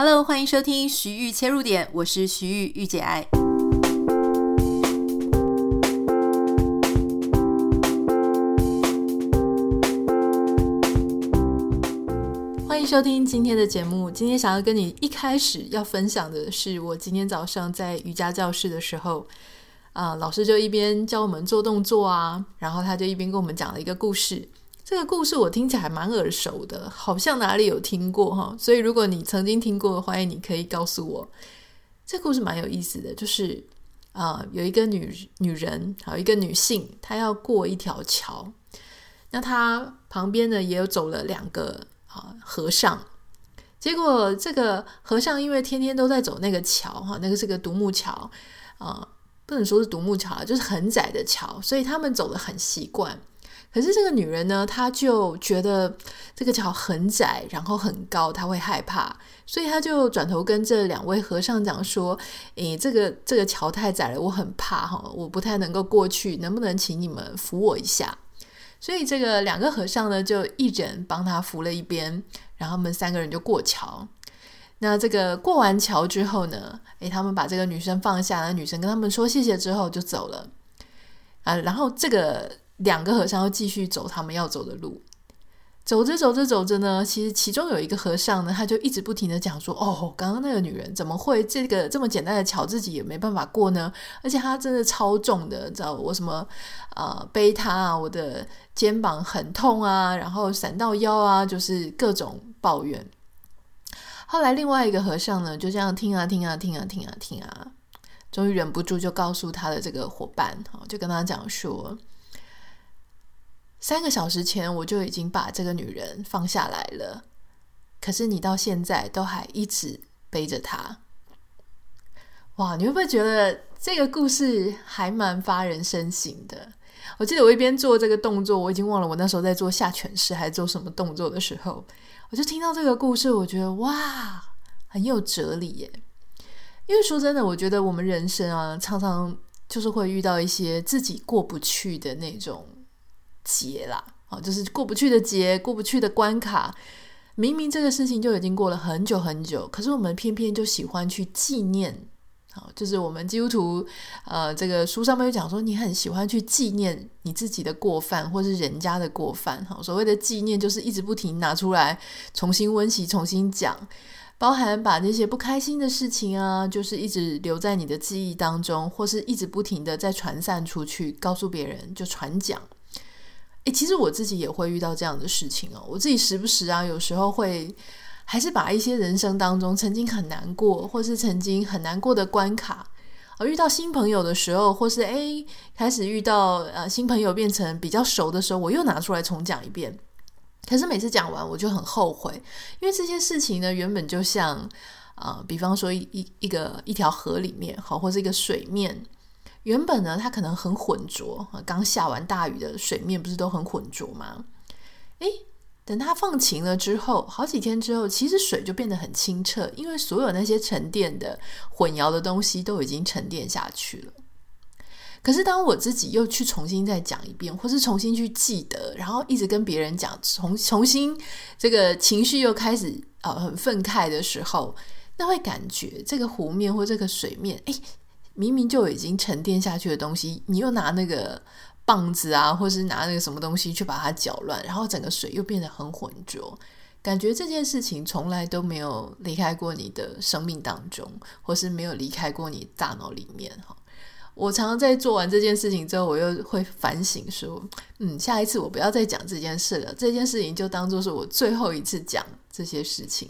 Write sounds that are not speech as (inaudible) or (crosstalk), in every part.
Hello，欢迎收听徐玉切入点，我是徐豫御姐爱。欢迎收听今天的节目。今天想要跟你一开始要分享的是，我今天早上在瑜伽教室的时候，啊、老师就一边教我们做动作啊，然后他就一边跟我们讲了一个故事。这个故事我听起来蛮耳熟的，好像哪里有听过哈。所以如果你曾经听过，欢迎你可以告诉我。这故事蛮有意思的，就是啊、有一个女女人，还有一个女性，她要过一条桥，那她旁边呢也有走了两个啊和尚。结果这个和尚因为天天都在走那个桥哈，那个是个独木桥啊、不能说是独木桥，就是很窄的桥，所以他们走得很习惯。可是这个女人呢，她就觉得这个桥很窄，然后很高，她会害怕，所以她就转头跟这两位和尚讲说：“诶，这个这个桥太窄了，我很怕哈，我不太能够过去，能不能请你们扶我一下？”所以这个两个和尚呢，就一人帮她扶了一边，然后他们三个人就过桥。那这个过完桥之后呢，诶，他们把这个女生放下，那女生跟他们说谢谢之后就走了啊，然后这个。两个和尚要继续走他们要走的路，走着走着走着呢，其实其中有一个和尚呢，他就一直不停地讲说：“哦，刚刚那个女人怎么会这个这么简单的桥自己也没办法过呢？而且她真的超重的，知道我什么呃背她啊，我的肩膀很痛啊，然后闪到腰啊，就是各种抱怨。”后来另外一个和尚呢，就这样听啊听啊听啊听啊听啊，终于忍不住就告诉他的这个伙伴，就跟他讲说。三个小时前我就已经把这个女人放下来了，可是你到现在都还一直背着她。哇，你会不会觉得这个故事还蛮发人深省的？我记得我一边做这个动作，我已经忘了我那时候在做下犬式还是做什么动作的时候，我就听到这个故事，我觉得哇，很有哲理耶。因为说真的，我觉得我们人生啊，常常就是会遇到一些自己过不去的那种。结啦，啊，就是过不去的结，过不去的关卡。明明这个事情就已经过了很久很久，可是我们偏偏就喜欢去纪念。好，就是我们基督徒，呃，这个书上面有讲说，你很喜欢去纪念你自己的过犯，或是人家的过犯。好，所谓的纪念，就是一直不停拿出来重新温习、重新讲，包含把那些不开心的事情啊，就是一直留在你的记忆当中，或是一直不停的在传散出去，告诉别人就传讲。其实我自己也会遇到这样的事情哦。我自己时不时啊，有时候会还是把一些人生当中曾经很难过，或是曾经很难过的关卡，而遇到新朋友的时候，或是诶开始遇到呃新朋友变成比较熟的时候，我又拿出来重讲一遍。可是每次讲完，我就很后悔，因为这些事情呢，原本就像啊、比方说一一一个一条河里面，好，或是一个水面。原本呢，它可能很浑浊，刚下完大雨的水面不是都很浑浊吗？诶，等它放晴了之后，好几天之后，其实水就变得很清澈，因为所有那些沉淀的、混淆的东西都已经沉淀下去了。可是当我自己又去重新再讲一遍，或是重新去记得，然后一直跟别人讲，重重新这个情绪又开始、呃、很愤慨的时候，那会感觉这个湖面或这个水面，诶。明明就已经沉淀下去的东西，你又拿那个棒子啊，或是拿那个什么东西去把它搅乱，然后整个水又变得很浑浊，感觉这件事情从来都没有离开过你的生命当中，或是没有离开过你大脑里面哈。我常常在做完这件事情之后，我又会反省说，嗯，下一次我不要再讲这件事了，这件事情就当做是我最后一次讲这些事情。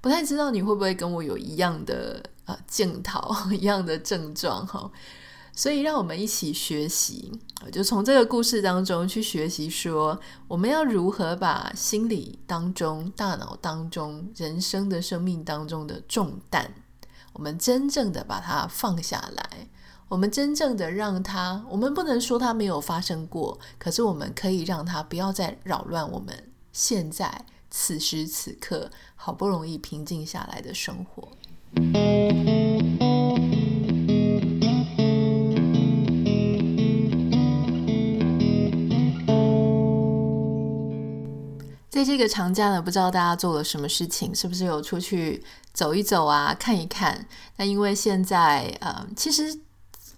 不太知道你会不会跟我有一样的啊镜头一样的症状哈，所以让我们一起学习，就从这个故事当中去学习，说我们要如何把心理当中、大脑当中、人生的生命当中的重担，我们真正的把它放下来，我们真正的让它，我们不能说它没有发生过，可是我们可以让它不要再扰乱我们现在。此时此刻，好不容易平静下来的生活。在这个长假呢，不知道大家做了什么事情，是不是有出去走一走啊，看一看？那因为现在呃，其实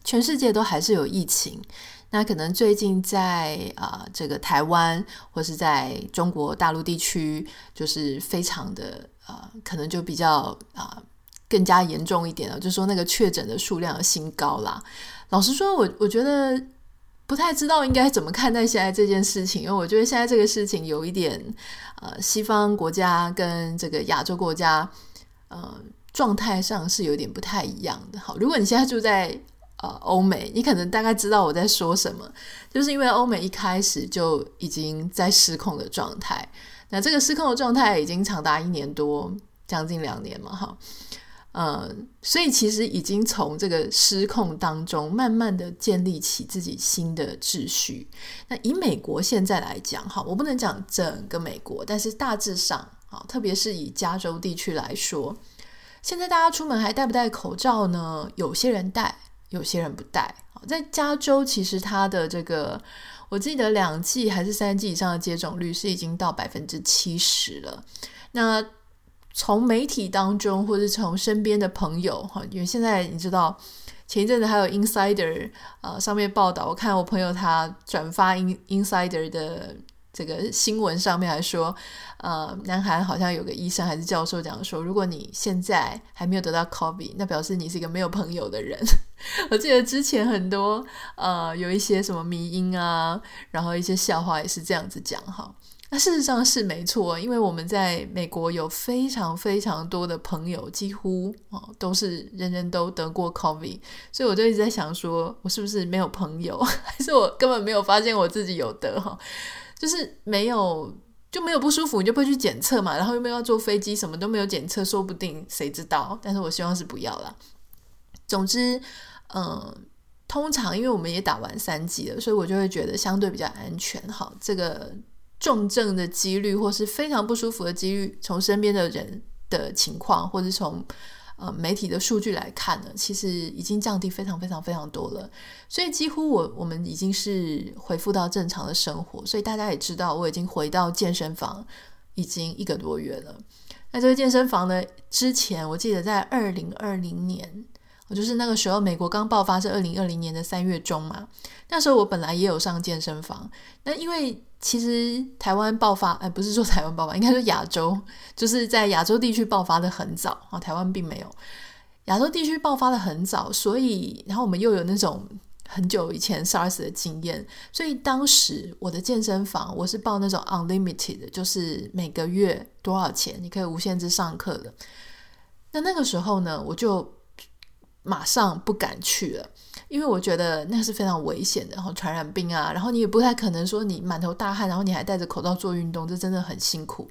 全世界都还是有疫情。那可能最近在啊、这个台湾或是在中国大陆地区，就是非常的啊、呃，可能就比较啊、更加严重一点了。就说那个确诊的数量新高啦。老实说，我我觉得不太知道应该怎么看待现在这件事情，因为我觉得现在这个事情有一点呃，西方国家跟这个亚洲国家呃状态上是有点不太一样的。好，如果你现在住在呃，欧美，你可能大概知道我在说什么，就是因为欧美一开始就已经在失控的状态，那这个失控的状态已经长达一年多，将近两年嘛，哈，呃，所以其实已经从这个失控当中慢慢的建立起自己新的秩序。那以美国现在来讲，哈，我不能讲整个美国，但是大致上，啊，特别是以加州地区来说，现在大家出门还戴不戴口罩呢？有些人戴。有些人不戴。在加州，其实它的这个，我记得两剂还是三剂以上的接种率是已经到百分之七十了。那从媒体当中，或者从身边的朋友哈，因为现在你知道，前一阵子还有 Insider 呃上面报道，我看我朋友他转发 In Insider 的。这个新闻上面还说，呃，南韩好像有个医生还是教授讲说，如果你现在还没有得到 COVID，那表示你是一个没有朋友的人。(laughs) 我记得之前很多呃有一些什么迷因啊，然后一些笑话也是这样子讲哈。那事实上是没错，因为我们在美国有非常非常多的朋友，几乎哦都是人人都得过 COVID，所以我就一直在想说，我是不是没有朋友，(laughs) 还是我根本没有发现我自己有得哈？就是没有就没有不舒服，你就不会去检测嘛。然后又没有要坐飞机，什么都没有检测，说不定谁知道？但是我希望是不要啦。总之，嗯、通常因为我们也打完三剂了，所以我就会觉得相对比较安全。哈，这个重症的几率或是非常不舒服的几率，从身边的人的情况，或者从呃，媒体的数据来看呢，其实已经降低非常非常非常多了，所以几乎我我们已经是恢复到正常的生活。所以大家也知道，我已经回到健身房已经一个多月了。那这个健身房呢，之前我记得在二零二零年，我就是那个时候美国刚爆发是二零二零年的三月中嘛，那时候我本来也有上健身房，那因为。其实台湾爆发，哎，不是说台湾爆发，(laughs) 应该说亚洲，就是在亚洲地区爆发的很早啊，台湾并没有。亚洲地区爆发的很早，所以然后我们又有那种很久以前 SARS 的经验，所以当时我的健身房我是报那种 unlimited，就是每个月多少钱你可以无限制上课的。那那个时候呢，我就马上不敢去了。因为我觉得那是非常危险的，然后传染病啊，然后你也不太可能说你满头大汗，然后你还戴着口罩做运动，这真的很辛苦。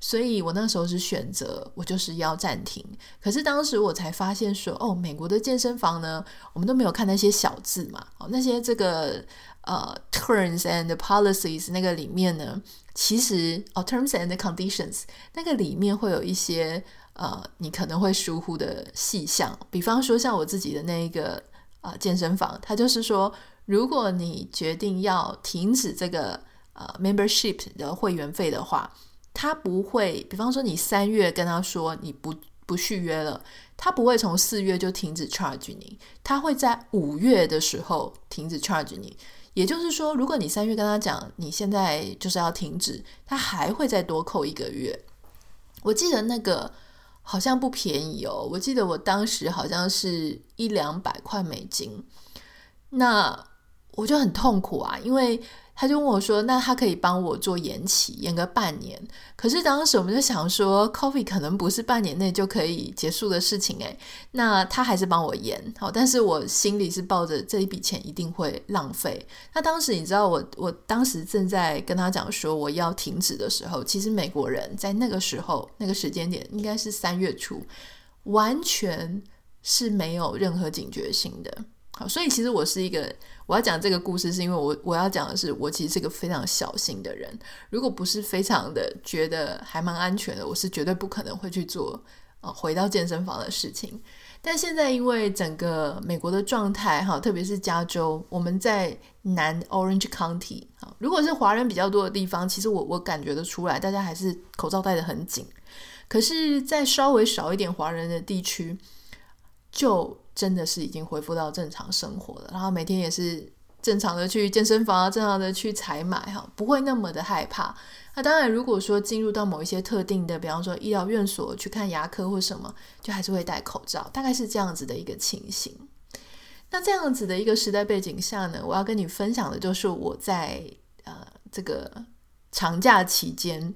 所以我那时候是选择我就是要暂停。可是当时我才发现说，哦，美国的健身房呢，我们都没有看那些小字嘛，哦，那些这个呃 terms and policies 那个里面呢，其实哦 terms and conditions 那个里面会有一些呃你可能会疏忽的细项，比方说像我自己的那一个。啊，健身房，他就是说，如果你决定要停止这个呃 membership 的会员费的话，他不会，比方说你三月跟他说你不不续约了，他不会从四月就停止 charge 你，他会在五月的时候停止 charge 你。也就是说，如果你三月跟他讲你现在就是要停止，他还会再多扣一个月。我记得那个。好像不便宜哦，我记得我当时好像是一两百块美金，那我就很痛苦啊，因为。他就问我说：“那他可以帮我做延期，延个半年？可是当时我们就想说，Coffee 可能不是半年内就可以结束的事情诶。那他还是帮我延好，但是我心里是抱着这一笔钱一定会浪费。那当时你知道，我我当时正在跟他讲说我要停止的时候，其实美国人在那个时候那个时间点应该是三月初，完全是没有任何警觉性的。好，所以其实我是一个。”我要讲这个故事，是因为我我要讲的是，我其实是一个非常小心的人。如果不是非常的觉得还蛮安全的，我是绝对不可能会去做呃回到健身房的事情。但现在因为整个美国的状态哈，特别是加州，我们在南 Orange County 啊，如果是华人比较多的地方，其实我我感觉得出来，大家还是口罩戴得很紧。可是，在稍微少一点华人的地区，就真的是已经恢复到正常生活了，然后每天也是正常的去健身房，正常的去采买哈，不会那么的害怕。那当然，如果说进入到某一些特定的，比方说医疗院所去看牙科或什么，就还是会戴口罩，大概是这样子的一个情形。那这样子的一个时代背景下呢，我要跟你分享的就是我在呃这个长假期间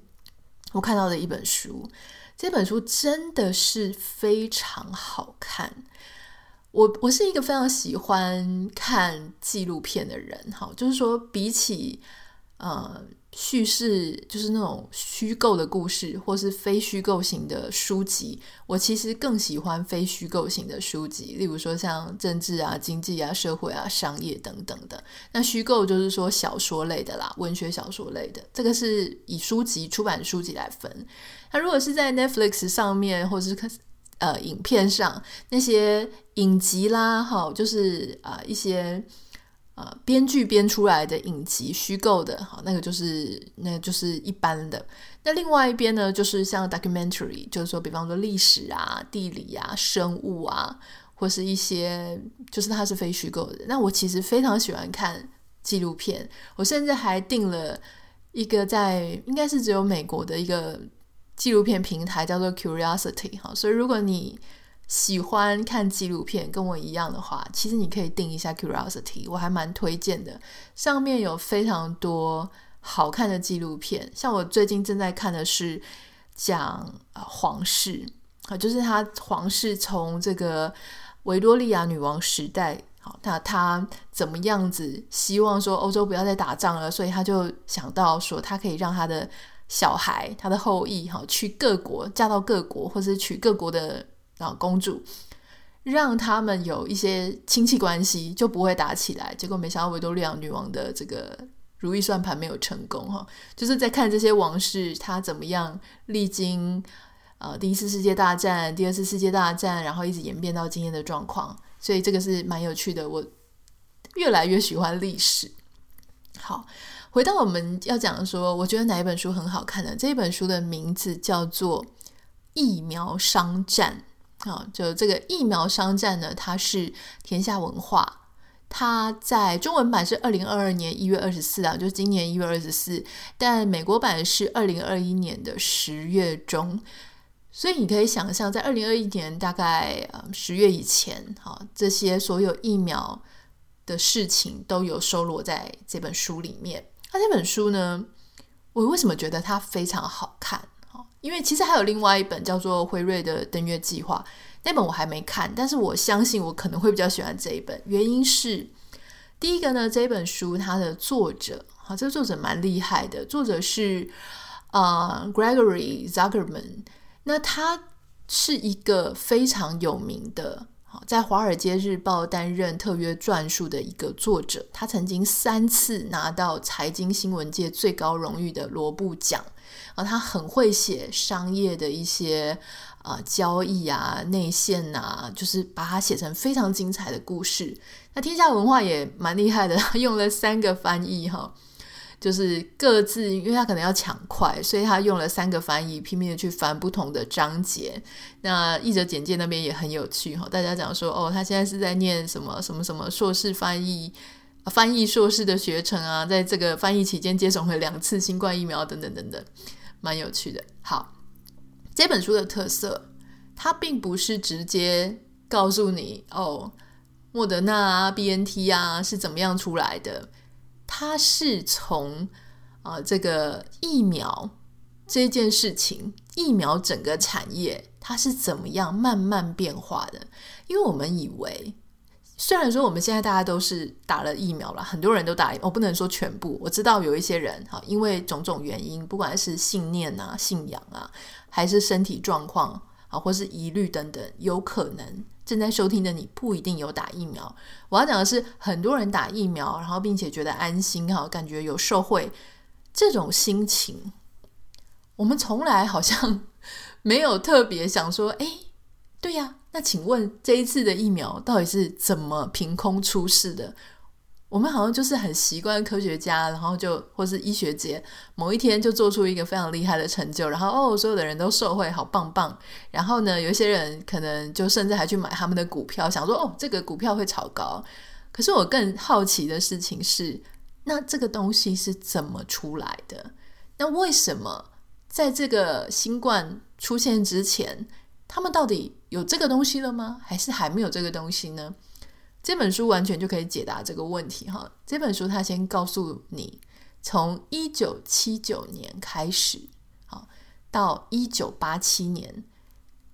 我看到的一本书。这本书真的是非常好看。我我是一个非常喜欢看纪录片的人，哈，就是说比起呃。叙事就是那种虚构的故事，或是非虚构型的书籍。我其实更喜欢非虚构型的书籍，例如说像政治啊、经济啊、社会啊、商业等等的。那虚构就是说小说类的啦，文学小说类的。这个是以书籍出版书籍来分。那如果是在 Netflix 上面，或者是呃影片上那些影集啦，哈，就是啊、呃、一些。呃，编剧编出来的影集，虚构的，哈，那个就是，那就是一般的。那另外一边呢，就是像 documentary，就是说，比方说历史啊、地理啊、生物啊，或是一些，就是它是非虚构的。那我其实非常喜欢看纪录片，我甚至还订了一个在应该是只有美国的一个纪录片平台，叫做 Curiosity。哈，所以如果你喜欢看纪录片跟我一样的话，其实你可以订一下 Curiosity，我还蛮推荐的。上面有非常多好看的纪录片，像我最近正在看的是讲皇室啊，就是他皇室从这个维多利亚女王时代，好，那他怎么样子希望说欧洲不要再打仗了，所以他就想到说他可以让他的小孩、他的后裔哈去各国嫁到各国，或是娶各国的。啊，公主让他们有一些亲戚关系，就不会打起来。结果没想到维多利亚女王的这个如意算盘没有成功哈，就是在看这些王室他怎么样历经呃第一次世界大战、第二次世界大战，然后一直演变到今天的状况。所以这个是蛮有趣的。我越来越喜欢历史。好，回到我们要讲的说，我觉得哪一本书很好看呢？这一本书的名字叫做《疫苗商战》。啊，就这个疫苗商战呢，它是天下文化，它在中文版是二零二二年一月二十四啊，就是今年一月二十四，但美国版是二零二一年的十月中，所以你可以想象，在二零二一年大概呃十月以前，哈，这些所有疫苗的事情都有收录在这本书里面。那这本书呢，我为什么觉得它非常好看？哦因为其实还有另外一本叫做辉瑞的登月计划，那本我还没看，但是我相信我可能会比较喜欢这一本。原因是第一个呢，这本书它的作者，好，这个作者蛮厉害的，作者是啊、Gregory Zuckerman，那他是一个非常有名的，在《华尔街日报》担任特约撰述的一个作者，他曾经三次拿到财经新闻界最高荣誉的罗布奖。啊，他很会写商业的一些啊、交易啊内线啊，就是把它写成非常精彩的故事。那天下文化也蛮厉害的，他用了三个翻译哈，就是各自，因为他可能要抢快，所以他用了三个翻译，拼命的去翻不同的章节。那译者简介那边也很有趣哈，大家讲说哦，他现在是在念什么什么什么硕士翻译。翻译硕士的学程啊，在这个翻译期间接种了两次新冠疫苗，等等等等，蛮有趣的。好，这本书的特色，它并不是直接告诉你哦，莫德纳啊、BNT 啊是怎么样出来的，它是从啊、这个疫苗这件事情，疫苗整个产业它是怎么样慢慢变化的，因为我们以为。虽然说我们现在大家都是打了疫苗了，很多人都打，我不能说全部。我知道有一些人哈，因为种种原因，不管是信念啊、信仰啊，还是身体状况啊，或是疑虑等等，有可能正在收听的你不一定有打疫苗。我要讲的是，很多人打疫苗，然后并且觉得安心哈，感觉有受惠，这种心情，我们从来好像 (laughs) 没有特别想说，哎，对呀，那请问这一次的疫苗到底是怎么凭空出世的？我们好像就是很习惯科学家，然后就或是医学界某一天就做出一个非常厉害的成就，然后哦，所有的人都受惠，好棒棒。然后呢，有一些人可能就甚至还去买他们的股票，想说哦，这个股票会炒高。可是我更好奇的事情是，那这个东西是怎么出来的？那为什么在这个新冠出现之前，他们到底有这个东西了吗？还是还没有这个东西呢？这本书完全就可以解答这个问题哈。这本书它先告诉你，从一九七九年开始，好，到一九八七年，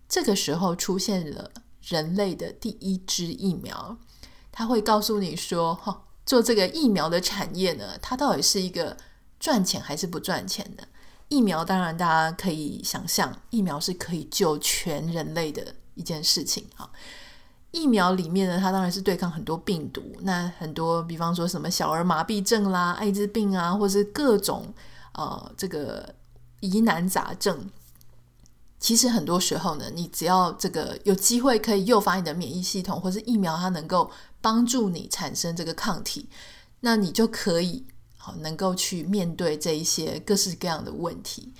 这个时候出现了人类的第一支疫苗。它会告诉你说，哈，做这个疫苗的产业呢，它到底是一个赚钱还是不赚钱的？疫苗当然大家可以想象，疫苗是可以救全人类的一件事情哈。疫苗里面呢，它当然是对抗很多病毒。那很多，比方说什么小儿麻痹症啦、艾滋病啊，或是各种呃这个疑难杂症。其实很多时候呢，你只要这个有机会可以诱发你的免疫系统，或是疫苗它能够帮助你产生这个抗体，那你就可以好能够去面对这一些各式各样的问题。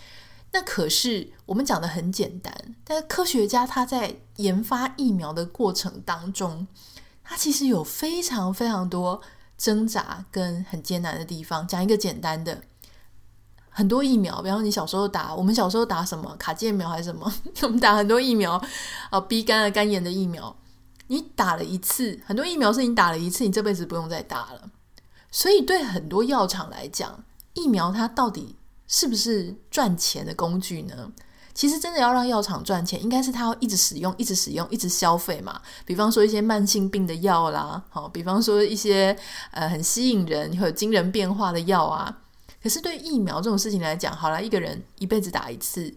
那可是我们讲的很简单，但是科学家他在研发疫苗的过程当中，他其实有非常非常多挣扎跟很艰难的地方。讲一个简单的，很多疫苗，比方你小时候打，我们小时候打什么卡介苗还是什么，(laughs) 我们打很多疫苗啊，B 肝啊、肝炎的疫苗，你打了一次，很多疫苗是你打了一次，你这辈子不用再打了。所以对很多药厂来讲，疫苗它到底是不是赚钱的工具呢？其实真的要让药厂赚钱，应该是它要一直使用、一直使用、一直消费嘛。比方说一些慢性病的药啦，好，比方说一些呃很吸引人、会有惊人变化的药啊。可是对疫苗这种事情来讲，好啦，一个人一辈子打一次，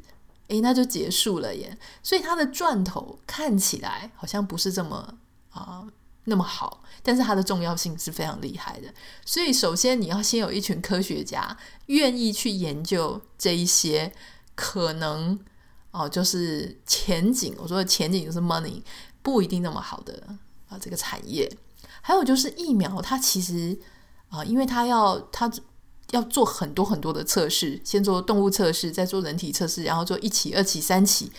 诶，那就结束了耶。所以它的赚头看起来好像不是这么啊。那么好，但是它的重要性是非常厉害的。所以，首先你要先有一群科学家愿意去研究这一些可能哦，就是前景。我说的前景就是 money 不一定那么好的啊，这个产业。还有就是疫苗，它其实啊，因为它要它要做很多很多的测试，先做动物测试，再做人体测试，然后做一期、二期、三期。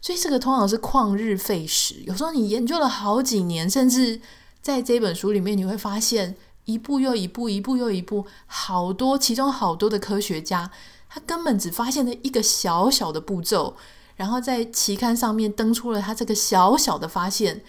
所以这个通常是旷日费时，有时候你研究了好几年，甚至在这本书里面你会发现一步又一步，一步又一步，好多其中好多的科学家，他根本只发现了一个小小的步骤，然后在期刊上面登出了他这个小小的发现，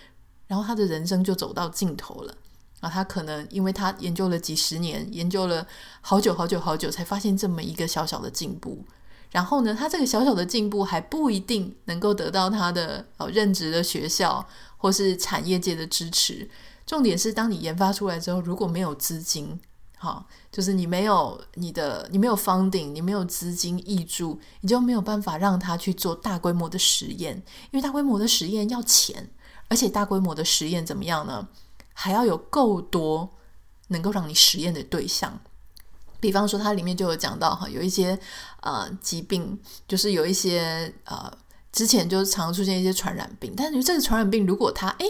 然后他的人生就走到尽头了。啊，他可能因为他研究了几十年，研究了好久好久好久，才发现这么一个小小的进步。然后呢，他这个小小的进步还不一定能够得到他的呃任职的学校或是产业界的支持。重点是，当你研发出来之后，如果没有资金，好，就是你没有你的，你没有 funding，你没有资金挹注，你就没有办法让他去做大规模的实验，因为大规模的实验要钱，而且大规模的实验怎么样呢？还要有够多能够让你实验的对象。比方说，它里面就有讲到哈，有一些呃疾病，就是有一些呃之前就常常出现一些传染病，但是这个传染病如果它诶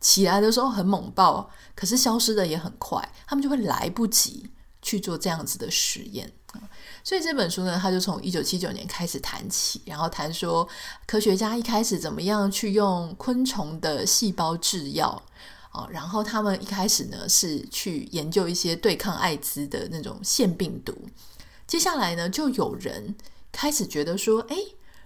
起来的时候很猛爆，可是消失的也很快，他们就会来不及去做这样子的实验。所以这本书呢，它就从一九七九年开始谈起，然后谈说科学家一开始怎么样去用昆虫的细胞制药。然后他们一开始呢是去研究一些对抗艾滋的那种腺病毒。接下来呢，就有人开始觉得说，哎，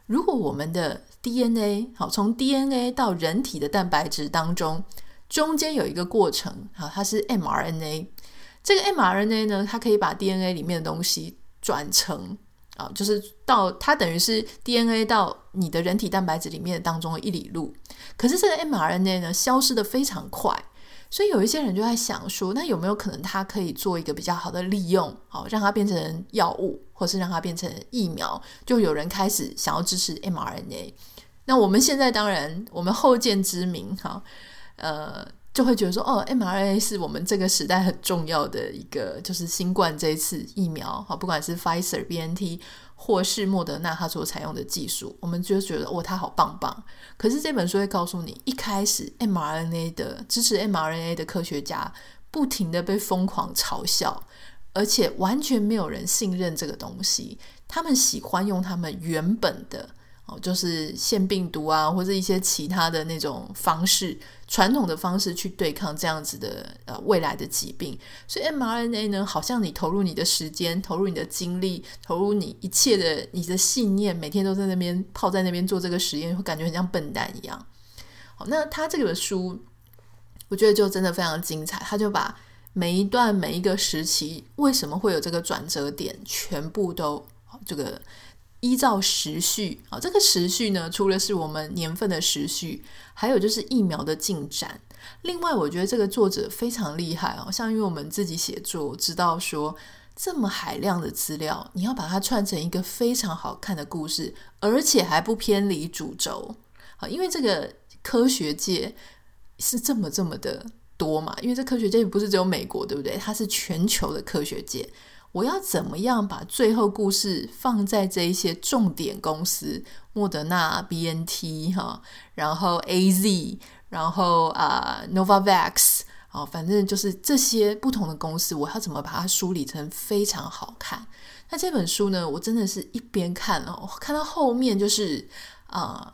如果我们的 DNA 好，从 DNA 到人体的蛋白质当中，中间有一个过程，好，它是 mRNA。这个 mRNA 呢，它可以把 DNA 里面的东西转成啊，就是到它等于是 DNA 到你的人体蛋白质里面当中的一里路。可是这个 mRNA 呢，消失的非常快，所以有一些人就在想说，那有没有可能他可以做一个比较好的利用，好让它变成药物，或是让它变成疫苗？就有人开始想要支持 mRNA。那我们现在当然，我们后见之明，哈，呃，就会觉得说，哦，mRNA 是我们这个时代很重要的一个，就是新冠这一次疫苗，哈，不管是 Pfizer、BNT。或是莫德纳它所采用的技术，我们就觉得哇，它好棒棒。可是这本书会告诉你，一开始 mRNA 的支持 mRNA 的科学家不停的被疯狂嘲笑，而且完全没有人信任这个东西。他们喜欢用他们原本的哦。就是腺病毒啊，或者一些其他的那种方式，传统的方式去对抗这样子的呃未来的疾病。所以 mRNA 呢，好像你投入你的时间，投入你的精力，投入你一切的你的信念，每天都在那边泡在那边做这个实验，会感觉很像笨蛋一样。好，那他这个书，我觉得就真的非常精彩。他就把每一段每一个时期为什么会有这个转折点，全部都这个。依照时序啊，这个时序呢，除了是我们年份的时序，还有就是疫苗的进展。另外，我觉得这个作者非常厉害哦，像因为我们自己写作，知道说这么海量的资料，你要把它串成一个非常好看的故事，而且还不偏离主轴啊。因为这个科学界是这么这么的多嘛，因为这科学界不是只有美国，对不对？它是全球的科学界。我要怎么样把最后故事放在这一些重点公司，莫德纳、BNT 哈，然后 AZ，然后啊、Novavax，啊，反正就是这些不同的公司，我要怎么把它梳理成非常好看？那这本书呢，我真的是一边看哦，看到后面就是啊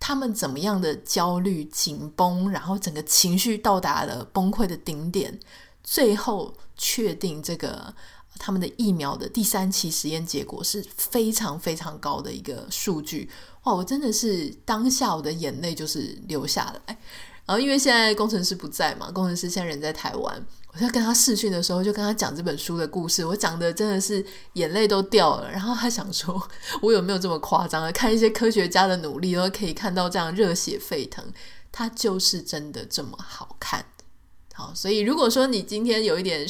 他们怎么样的焦虑、紧绷，然后整个情绪到达了崩溃的顶点，最后确定这个。他们的疫苗的第三期实验结果是非常非常高的一个数据，哇！我真的是当下我的眼泪就是流下来。然后因为现在工程师不在嘛，工程师现在人在台湾，我在跟他视讯的时候就跟他讲这本书的故事，我讲的真的是眼泪都掉了。然后他想说，我有没有这么夸张啊？看一些科学家的努力，都可以看到这样热血沸腾，他就是真的这么好看。好，所以如果说你今天有一点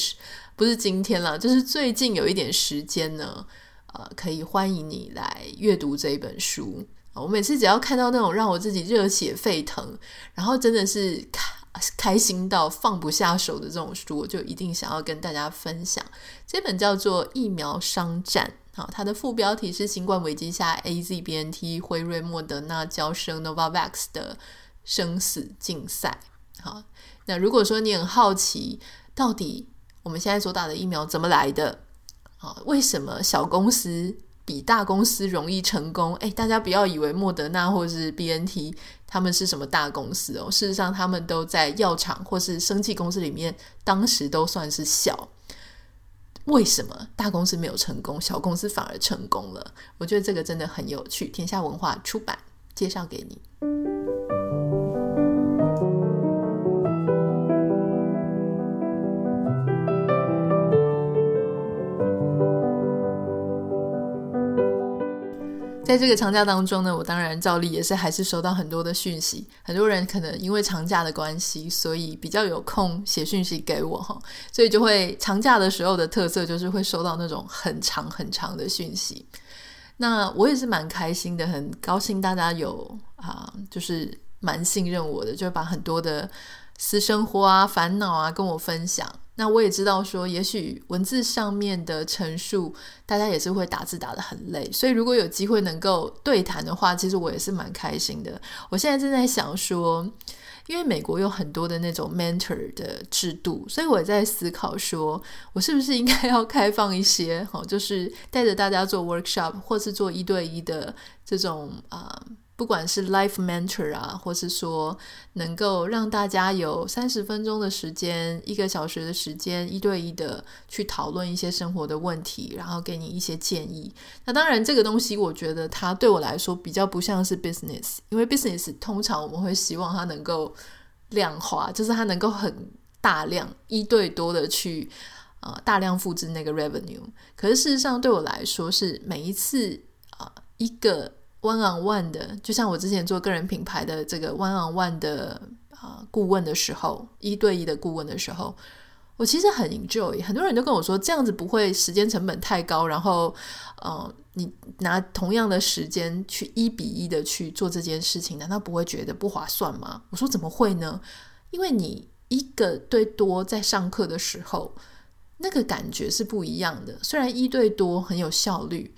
不是今天了，就是最近有一点时间呢，呃，可以欢迎你来阅读这一本书。我每次只要看到那种让我自己热血沸腾，然后真的是开开心到放不下手的这种书，我就一定想要跟大家分享。这本叫做《疫苗商战》，好，它的副标题是“新冠危机下 AZ、BNT、辉瑞、莫德纳、娇生、Novavax 的生死竞赛”。好，那如果说你很好奇，到底我们现在所打的疫苗怎么来的？啊，为什么小公司比大公司容易成功？诶，大家不要以为莫德纳或是 BNT 他们是什么大公司哦，事实上他们都在药厂或是生技公司里面，当时都算是小。为什么大公司没有成功，小公司反而成功了？我觉得这个真的很有趣。天下文化出版介绍给你。在这个长假当中呢，我当然照例也是还是收到很多的讯息。很多人可能因为长假的关系，所以比较有空写讯息给我哈，所以就会长假的时候的特色就是会收到那种很长很长的讯息。那我也是蛮开心的，很高兴大家有啊，就是蛮信任我的，就把很多的私生活啊、烦恼啊跟我分享。那我也知道说，也许文字上面的陈述，大家也是会打字打得很累，所以如果有机会能够对谈的话，其实我也是蛮开心的。我现在正在想说，因为美国有很多的那种 mentor 的制度，所以我在思考说，我是不是应该要开放一些，好，就是带着大家做 workshop，或是做一对一的这种啊。不管是 life mentor 啊，或是说能够让大家有三十分钟的时间、一个小时的时间，一对一的去讨论一些生活的问题，然后给你一些建议。那当然，这个东西我觉得它对我来说比较不像是 business，因为 business 通常我们会希望它能够量化，就是它能够很大量一对多的去啊、大量复制那个 revenue。可是事实上对我来说是每一次啊、一个。One on one 的，就像我之前做个人品牌的这个 one on one 的啊、顾问的时候，一对一的顾问的时候，我其实很 enjoy。很多人都跟我说，这样子不会时间成本太高，然后呃，你拿同样的时间去一比一的去做这件事情，难道不会觉得不划算吗？我说怎么会呢？因为你一个对多在上课的时候，那个感觉是不一样的。虽然一对多很有效率。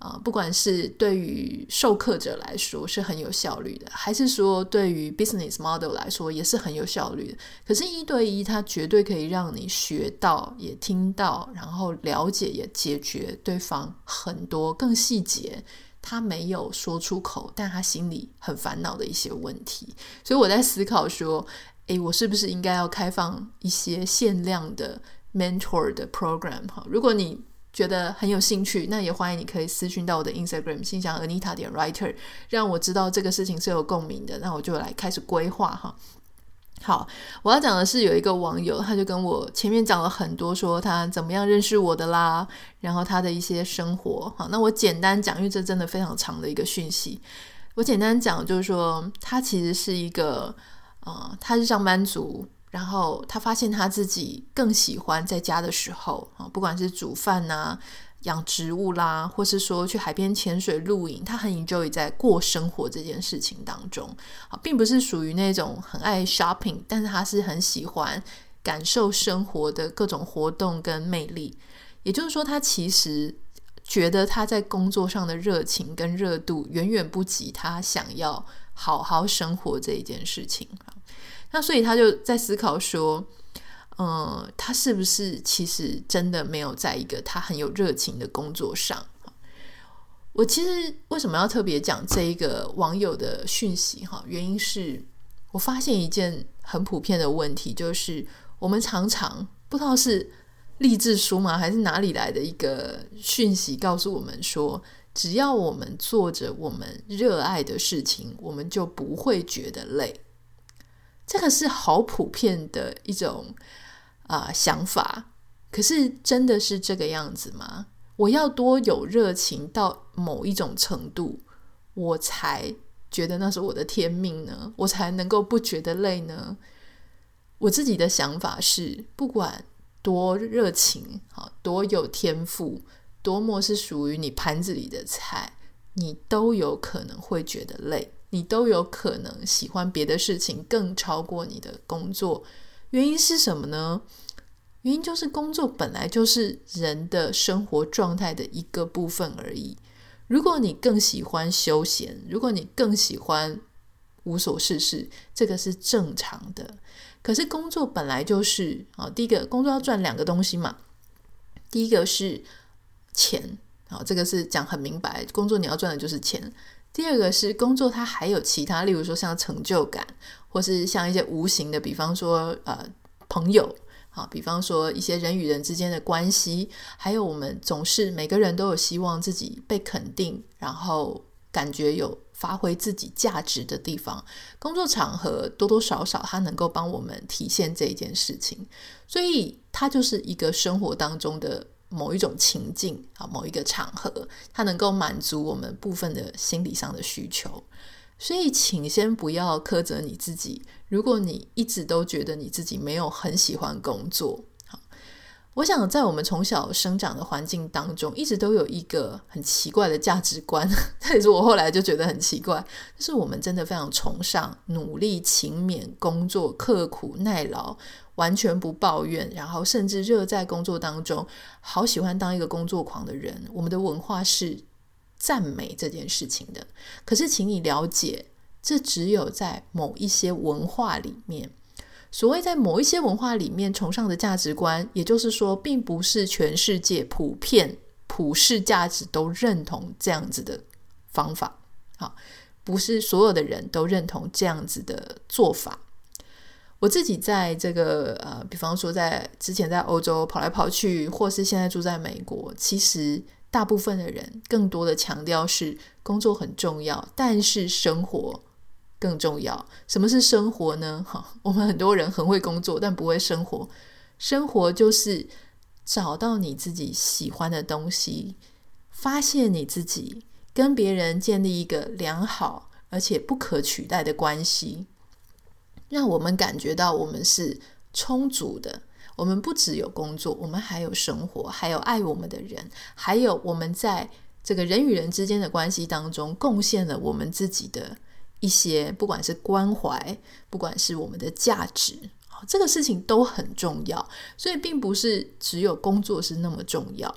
啊、不管是对于授课者来说是很有效率的，还是说对于 business model 来说也是很有效率的。可是，一对一它绝对可以让你学到，也听到，然后了解，也解决对方很多更细节他没有说出口，但他心里很烦恼的一些问题。所以我在思考说，诶，我是不是应该要开放一些限量的 mentor 的 program？哈，如果你觉得很有兴趣，那也欢迎你可以私讯到我的 Instagram 信箱 Anita 点 Writer，让我知道这个事情是有共鸣的，那我就来开始规划哈。好，我要讲的是有一个网友，他就跟我前面讲了很多，说他怎么样认识我的啦，然后他的一些生活。好，那我简单讲，因为这真的非常长的一个讯息，我简单讲就是说，他其实是一个，呃，他是上班族。然后他发现他自己更喜欢在家的时候啊，不管是煮饭呐、养植物啦，或是说去海边潜水、露营，他很 enjoy 在过生活这件事情当中啊，并不是属于那种很爱 shopping，但是他是很喜欢感受生活的各种活动跟魅力。也就是说，他其实觉得他在工作上的热情跟热度远远不及他想要好好生活这一件事情。那所以他就在思考说，嗯，他是不是其实真的没有在一个他很有热情的工作上？我其实为什么要特别讲这一个网友的讯息？哈，原因是我发现一件很普遍的问题，就是我们常常不知道是励志书吗，还是哪里来的一个讯息，告诉我们说，只要我们做着我们热爱的事情，我们就不会觉得累。这个是好普遍的一种啊、想法，可是真的是这个样子吗？我要多有热情到某一种程度，我才觉得那是我的天命呢？我才能够不觉得累呢？我自己的想法是，不管多热情，好，多有天赋，多么是属于你盘子里的菜，你都有可能会觉得累。你都有可能喜欢别的事情更超过你的工作，原因是什么呢？原因就是工作本来就是人的生活状态的一个部分而已。如果你更喜欢休闲，如果你更喜欢无所事事，这个是正常的。可是工作本来就是啊，第一个工作要赚两个东西嘛，第一个是钱啊，这个是讲很明白，工作你要赚的就是钱。第二个是工作，它还有其他，例如说像成就感，或是像一些无形的，比方说呃朋友，好，比方说一些人与人之间的关系，还有我们总是每个人都有希望自己被肯定，然后感觉有发挥自己价值的地方。工作场合多多少少它能够帮我们体现这一件事情，所以它就是一个生活当中的。某一种情境啊，某一个场合，它能够满足我们部分的心理上的需求。所以，请先不要苛责你自己。如果你一直都觉得你自己没有很喜欢工作，我想在我们从小生长的环境当中，一直都有一个很奇怪的价值观。(laughs) 这也是我后来就觉得很奇怪，就是我们真的非常崇尚努力、勤勉、工作、刻苦、耐劳。完全不抱怨，然后甚至热在工作当中，好喜欢当一个工作狂的人。我们的文化是赞美这件事情的，可是请你了解，这只有在某一些文化里面。所谓在某一些文化里面崇尚的价值观，也就是说，并不是全世界普遍普世价值都认同这样子的方法。好，不是所有的人都认同这样子的做法。我自己在这个呃，比方说在之前在欧洲跑来跑去，或是现在住在美国，其实大部分的人更多的强调是工作很重要，但是生活更重要。什么是生活呢？哈，我们很多人很会工作，但不会生活。生活就是找到你自己喜欢的东西，发现你自己，跟别人建立一个良好而且不可取代的关系。让我们感觉到我们是充足的，我们不只有工作，我们还有生活，还有爱我们的人，还有我们在这个人与人之间的关系当中贡献了我们自己的一些，不管是关怀，不管是我们的价值，这个事情都很重要。所以，并不是只有工作是那么重要。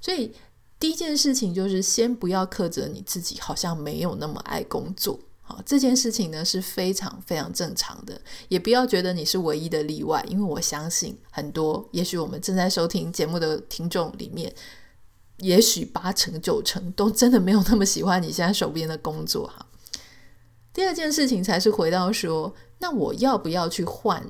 所以，第一件事情就是先不要苛责你自己，好像没有那么爱工作。好，这件事情呢是非常非常正常的，也不要觉得你是唯一的例外，因为我相信很多，也许我们正在收听节目的听众里面，也许八成九成都真的没有那么喜欢你现在手边的工作哈。第二件事情才是回到说，那我要不要去换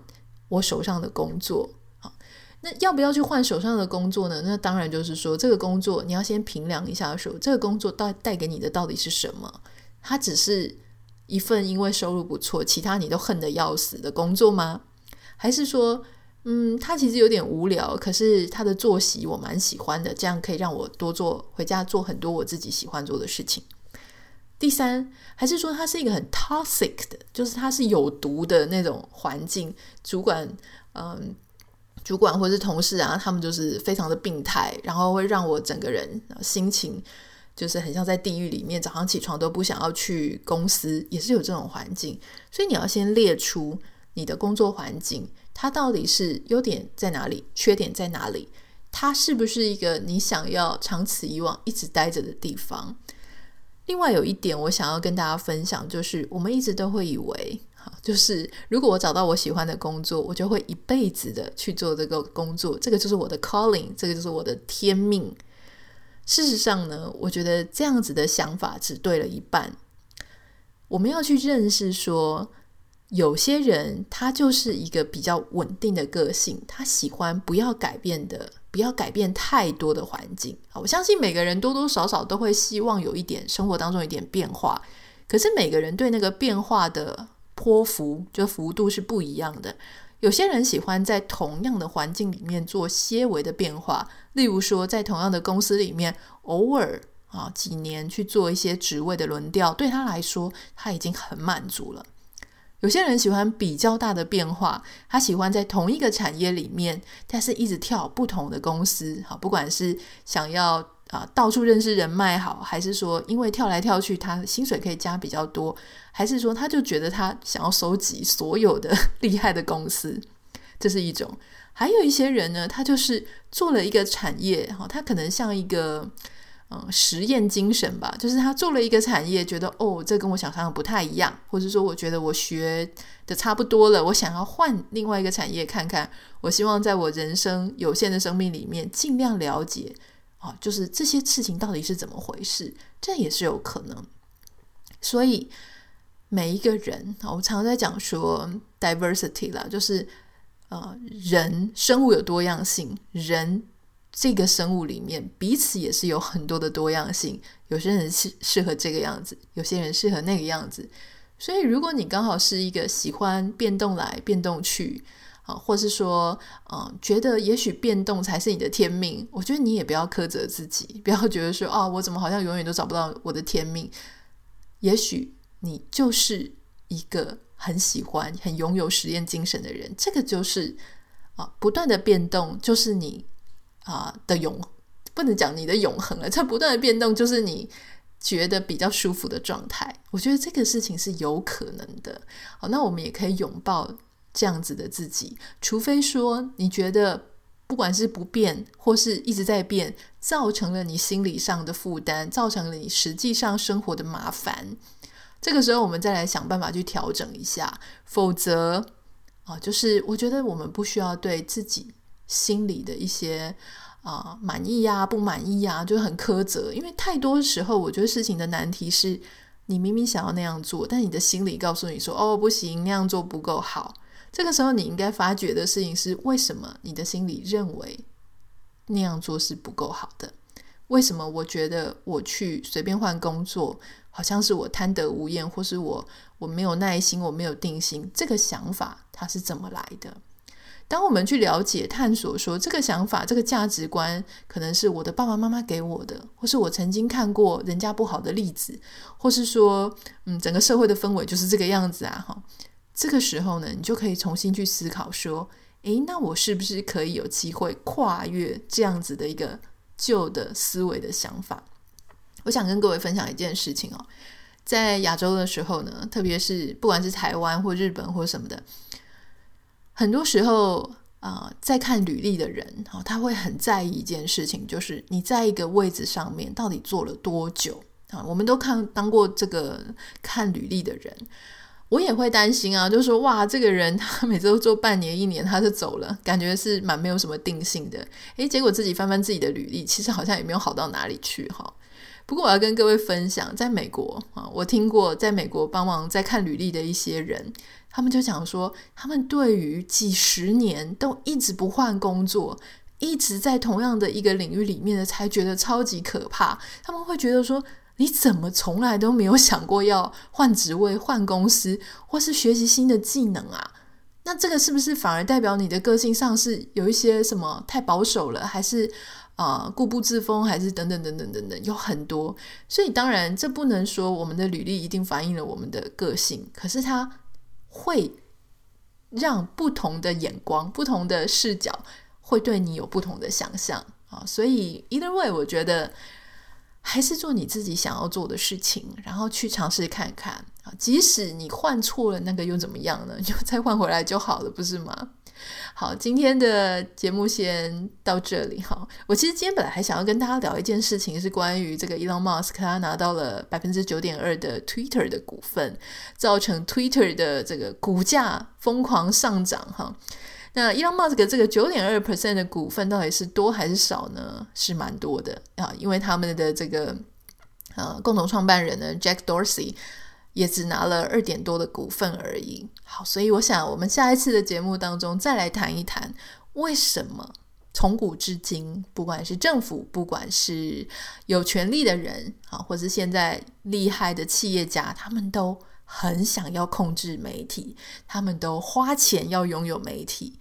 我手上的工作？好，那要不要去换手上的工作呢？那当然就是说，这个工作你要先评量一下说，说这个工作带带给你的到底是什么？它只是。一份因为收入不错，其他你都恨得要死的工作吗？还是说，嗯，他其实有点无聊，可是他的作息我蛮喜欢的，这样可以让我多做回家做很多我自己喜欢做的事情。第三，还是说他是一个很 toxic 的，就是他是有毒的那种环境，主管，嗯，主管或者是同事啊，他们就是非常的病态，然后会让我整个人心情。就是很像在地狱里面，早上起床都不想要去公司，也是有这种环境。所以你要先列出你的工作环境，它到底是优点在哪里，缺点在哪里？它是不是一个你想要长此以往一直待着的地方？另外有一点我想要跟大家分享，就是我们一直都会以为，哈，就是如果我找到我喜欢的工作，我就会一辈子的去做这个工作，这个就是我的 calling，这个就是我的天命。事实上呢，我觉得这样子的想法只对了一半。我们要去认识说，有些人他就是一个比较稳定的个性，他喜欢不要改变的，不要改变太多的环境。我相信每个人多多少少都会希望有一点生活当中一点变化，可是每个人对那个变化的波幅，就幅度是不一样的。有些人喜欢在同样的环境里面做些微的变化，例如说，在同样的公司里面，偶尔啊几年去做一些职位的轮调，对他来说他已经很满足了。有些人喜欢比较大的变化，他喜欢在同一个产业里面，但是一直跳不同的公司，好，不管是想要。啊，到处认识人脉好，还是说因为跳来跳去，他薪水可以加比较多，还是说他就觉得他想要收集所有的 (laughs) 厉害的公司，这是一种。还有一些人呢，他就是做了一个产业，哈，他可能像一个嗯实验精神吧，就是他做了一个产业，觉得哦，这跟我想象的不太一样，或者说我觉得我学的差不多了，我想要换另外一个产业看看，我希望在我人生有限的生命里面尽量了解。就是这些事情到底是怎么回事？这也是有可能。所以每一个人，我常常在讲说 diversity 啦，就是呃，人生物有多样性，人这个生物里面彼此也是有很多的多样性。有些人是适合这个样子，有些人适合那个样子。所以如果你刚好是一个喜欢变动来变动去。啊，或是说，嗯，觉得也许变动才是你的天命。我觉得你也不要苛责自己，不要觉得说，啊，我怎么好像永远都找不到我的天命。也许你就是一个很喜欢、很拥有实验精神的人。这个就是啊，不断的变动就是你啊的永，不能讲你的永恒了。这不断的变动就是你觉得比较舒服的状态。我觉得这个事情是有可能的。好，那我们也可以拥抱。这样子的自己，除非说你觉得不管是不变或是一直在变，造成了你心理上的负担，造成了你实际上生活的麻烦，这个时候我们再来想办法去调整一下。否则啊，就是我觉得我们不需要对自己心里的一些啊满意呀、不满意呀，就很苛责，因为太多时候，我觉得事情的难题是你明明想要那样做，但你的心里告诉你说：“哦，不行，那样做不够好。”这个时候，你应该发觉的事情是：为什么你的心里认为那样做是不够好的？为什么我觉得我去随便换工作，好像是我贪得无厌，或是我我没有耐心，我没有定心？这个想法它是怎么来的？当我们去了解、探索，说这个想法、这个价值观，可能是我的爸爸妈妈给我的，或是我曾经看过人家不好的例子，或是说，嗯，整个社会的氛围就是这个样子啊，哈。这个时候呢，你就可以重新去思考说：诶，那我是不是可以有机会跨越这样子的一个旧的思维的想法？我想跟各位分享一件事情哦，在亚洲的时候呢，特别是不管是台湾或日本或什么的，很多时候啊、在看履历的人，哈、哦，他会很在意一件事情，就是你在一个位置上面到底做了多久啊？我们都看当过这个看履历的人，我也会担心啊，就说哇，这个人 (laughs) 他每次都做半年、一年，他就走了，感觉是蛮没有什么定性的。诶，结果自己翻翻自己的履历，其实好像也没有好到哪里去，哈、不过我要跟各位分享，在美国啊，我听过在美国帮忙在看履历的一些人。他们就讲说，他们对于几十年都一直不换工作，一直在同样的一个领域里面的，才觉得超级可怕。他们会觉得说，你怎么从来都没有想过要换职位、换公司，或是学习新的技能啊？那这个是不是反而代表你的个性上是有一些什么太保守了，还是啊、固步自封，还是等等等等等等，有很多。所以当然，这不能说我们的履历一定反映了我们的个性，可是它。会让不同的眼光、不同的视角会对你有不同的想象啊，所以 either way，我觉得还是做你自己想要做的事情，然后去尝试看看啊，即使你换错了，那个又怎么样呢？(laughs) 就再换回来就好了，不是吗？好，今天的节目先到这里哈。我其实今天本来还想要跟大家聊一件事情，是关于这个 Elon Musk 他拿到了百分之九点二的 Twitter 的股份，造成 Twitter 的这个股价疯狂上涨哈。那 Elon Musk 这个九点二 percent 的股份到底是多还是少呢？是蛮多的啊，因为他们的这个呃共同创办人呢 Jack Dorsey。也只拿了二点多的股份而已。好，所以我想我们下一次的节目当中再来谈一谈，为什么从古至今，不管是政府，不管是有权力的人啊，或是现在厉害的企业家，他们都很想要控制媒体，他们都花钱要拥有媒体。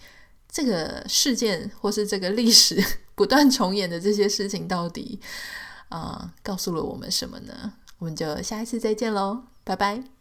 这个事件或是这个历史 (laughs) 不断重演的这些事情，到底啊，告诉了我们什么呢？我们就下一次再见喽。拜拜。